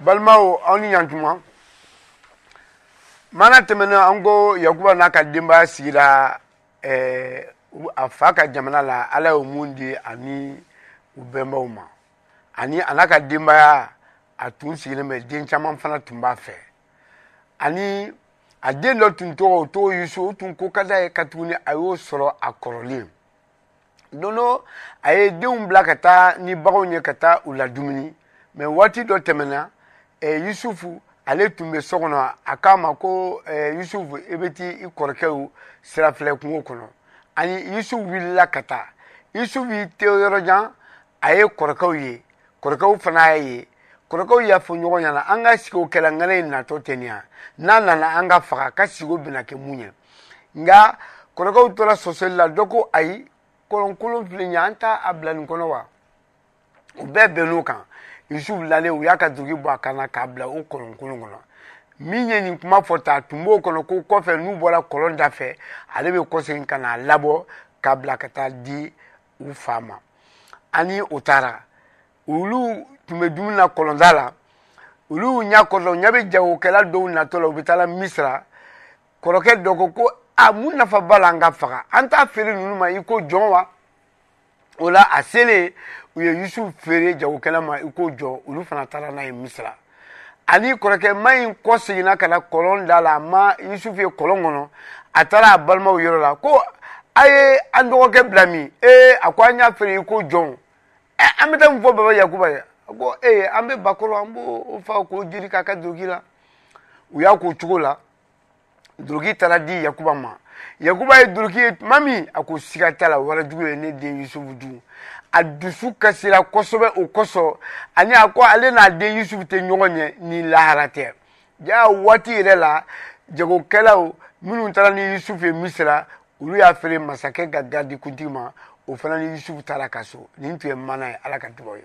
balimaw aw ni ɲantuma mana tɛmɛnen an ko yakuba n'a ka denbaya sigira eh, a fa ka jamana la ala ye mun di ani u bɛnbaw ma ani a n'a ka denbaya a tun sigilen bɛ den caman fana tun b'a fɛ ani a den dɔ tun tɔgɔ o tɔgɔ yusu o tun ko ka d'a ye ka tuguni a y'o sɔrɔ a kɔrɔlen don dɔ a ye denw bila ka taa ni baganw ye ka taa u la dumuni mɛ waati dɔ tɛmɛna yusufu ale tun bɛ so kɔnɔ a k'a ma ko yusufu i bɛ ti i kɔrɔkɛw sirafilɛ kungo kɔnɔ ani yusufu wulila ka taa yusufu y'i te yɔrɔ jan a ye kɔrɔkɛw ye kɔrɔkɛw fana y'a ye kɔrɔkɛw y'a fɔ ɲɔgɔn ɲɛna an ka sigiw kɛla ŋana in natɔ tɛ nin yan n'a nana an ka faga ka sigiw bɛna kɛ mun ye nka kɔrɔkɛw tora sɔsɔli la dɔ ko ayi kɔlɔnkolon filɛ nin ye an t'a a bila nin kɔnɔ wa u bɛɛ bɛnn'o kan yusufu bilalen u y'a ka duloki bɔ a kan na k'a bila o kɔlɔnkolon kɔnɔ min ye nin kuma fɔ ta tun b'o kɔnɔ ko kɔfɛ n'u bɔra kɔlɔn da fɛ ale bɛ kɔsegin ka n'a labɔ k'a bila ka taa di u fa ma ani u taara olu tun bɛ dumuni na kɔlɔnda la olu ɲa kɔlɔn ɲa bɛ jagokɛla dɔw natɔ la u bɛ taa misira kɔrɔkɛ dɔ ko ko a mun nafa b'a la an ka faga an t'a feere ninnu ma i ko jɔn wa o la a selen u ye yusu feere jagokɛla ma i ko jɔ olu fana taara n'a ye misira ani kɔrɔkɛ ma in kɔ seginna ka na kɔlɔn da la a ma yusufu ye kɔlɔn kɔnɔ a taara a balimaw yɔrɔ la ko a ye an dɔgɔkɛ bila min ee a ko an y'a feere i ko jɔnw ɛ an bɛ taa mun fɔ baba yakuba ye a ko ee an bɛ bakɔrɔ an b'o fa k'o jiri k'a ka dogi la u y'a k'o cogo la duruki taara di yakuba ma yakuba ye duruki ye tuma min a ko siga t'a la wara jugu ye ne den yusufu dun a dusu kasira kosɛbɛ o kosɔn ani a ko ale n'a den yusufu tɛ ɲɔgɔn ɲɛ ni lahara tɛ ja waati yɛrɛ la jagokɛlaw minnu taara ni yusufu ye misira olu y'a feere masakɛ ka gadikuntigi ma o fana ni yusufu taara ka so nin tun ye mana ye ala ka dugaw ye